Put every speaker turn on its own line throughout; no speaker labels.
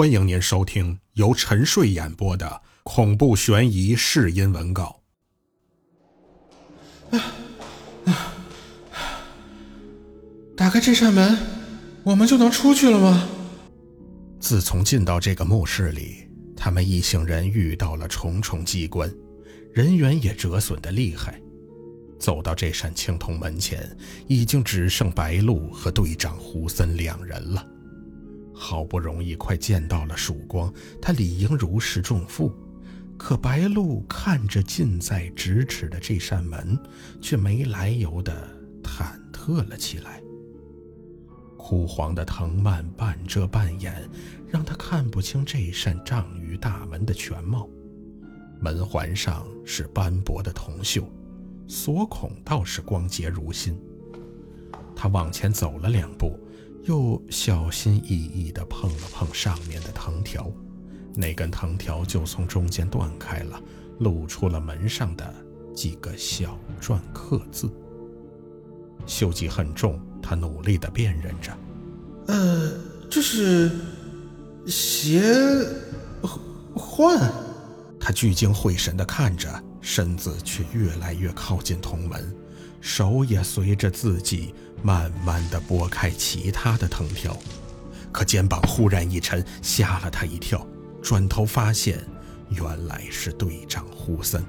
欢迎您收听由沉睡演播的恐怖悬疑试音文稿。
打开这扇门，我们就能出去了吗？
自从进到这个墓室里，他们一行人遇到了重重机关，人员也折损的厉害。走到这扇青铜门前，已经只剩白鹿和队长胡森两人了。好不容易快见到了曙光，他理应如释重负。可白鹿看着近在咫尺的这扇门，却没来由的忐忑了起来。枯黄的藤蔓半遮半掩，让他看不清这扇丈余大门的全貌。门环上是斑驳的铜锈。锁孔倒是光洁如新。他往前走了两步，又小心翼翼地碰了碰上面的藤条，那根藤条就从中间断开了，露出了门上的几个小篆刻字。锈迹很重，他努力地辨认着。
呃，这是邪幻。
他聚精会神地看着。身子却越来越靠近铜门，手也随着自己慢慢地拨开其他的藤条，可肩膀忽然一沉，吓了他一跳。转头发现，原来是队长胡森，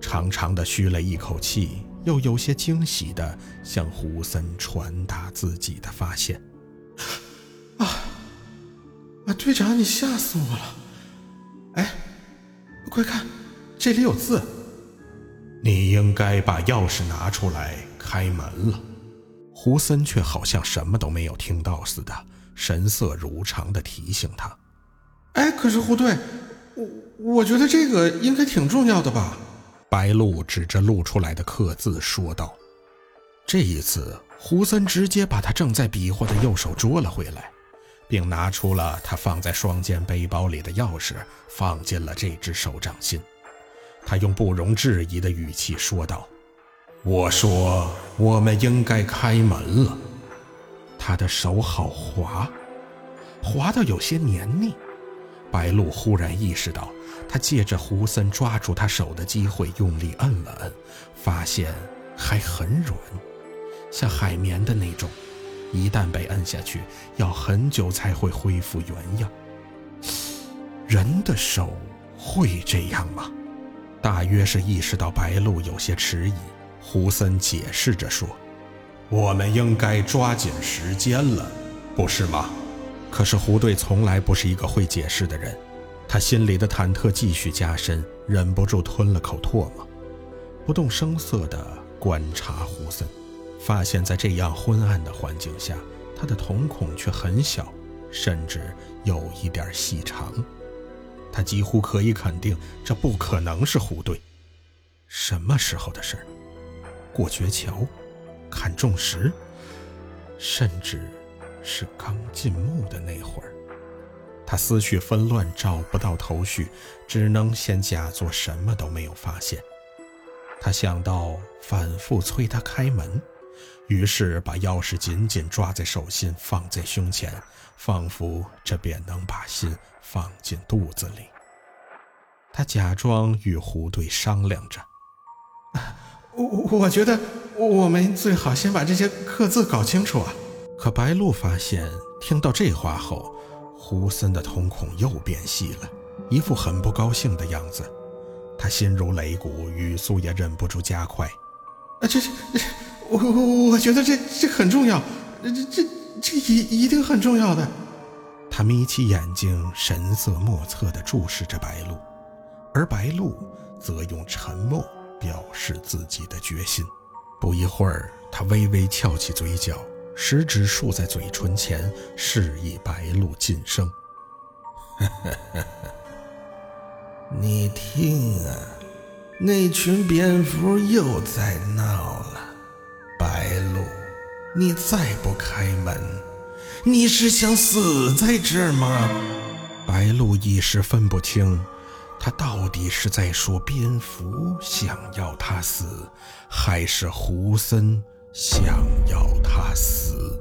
长长的吁了一口气，又有些惊喜地向胡森传达自己的发现：“
啊，啊，队长，你吓死我了！哎，快看！”这里有字，
你应该把钥匙拿出来开门了。胡森却好像什么都没有听到似的，神色如常地提醒他：“
哎，可是胡队，我我觉得这个应该挺重要的吧？”
白鹿指着露出来的刻字说道。这一次，胡森直接把他正在比划的右手捉了回来，并拿出了他放在双肩背包里的钥匙，放进了这只手掌心。他用不容置疑的语气说道：“我说，我们应该开门了。”他的手好滑，滑到有些黏腻。白鹿忽然意识到，他借着胡森抓住他手的机会，用力摁了摁，发现还很软，像海绵的那种，一旦被摁下去，要很久才会恢复原样。人的手会这样吗？大约是意识到白鹿有些迟疑，胡森解释着说：“我们应该抓紧时间了，不是吗？”可是胡队从来不是一个会解释的人，他心里的忐忑继续加深，忍不住吞了口唾沫，不动声色地观察胡森，发现在这样昏暗的环境下，他的瞳孔却很小，甚至有一点细长。他几乎可以肯定，这不可能是胡队。什么时候的事儿？过绝桥，看重石，甚至是刚进墓的那会儿。他思绪纷乱，找不到头绪，只能先假作什么都没有发现。他想到反复催他开门，于是把钥匙紧紧抓在手心，放在胸前，仿佛这便能把心。放进肚子里。他假装与胡队商量着：“
我我觉得我们最好先把这些刻字搞清楚啊。”
可白鹿发现，听到这话后，胡森的瞳孔又变细了，一副很不高兴的样子。他心如擂鼓，语速也忍不住加快：“
啊，这这，我我我觉得这这很重要，这这这一一定很重要的。”
他眯起眼睛，神色莫测地注视着白鹿，而白鹿则用沉默表示自己的决心。不一会儿，他微微翘起嘴角，食指竖在嘴唇前，示意白鹿噤声。
你听啊，那群蝙蝠又在闹。你再不开门。你是想死在这儿吗？
白鹿一时分不清，他到底是在说蝙蝠想要他死，还是胡森想要他死。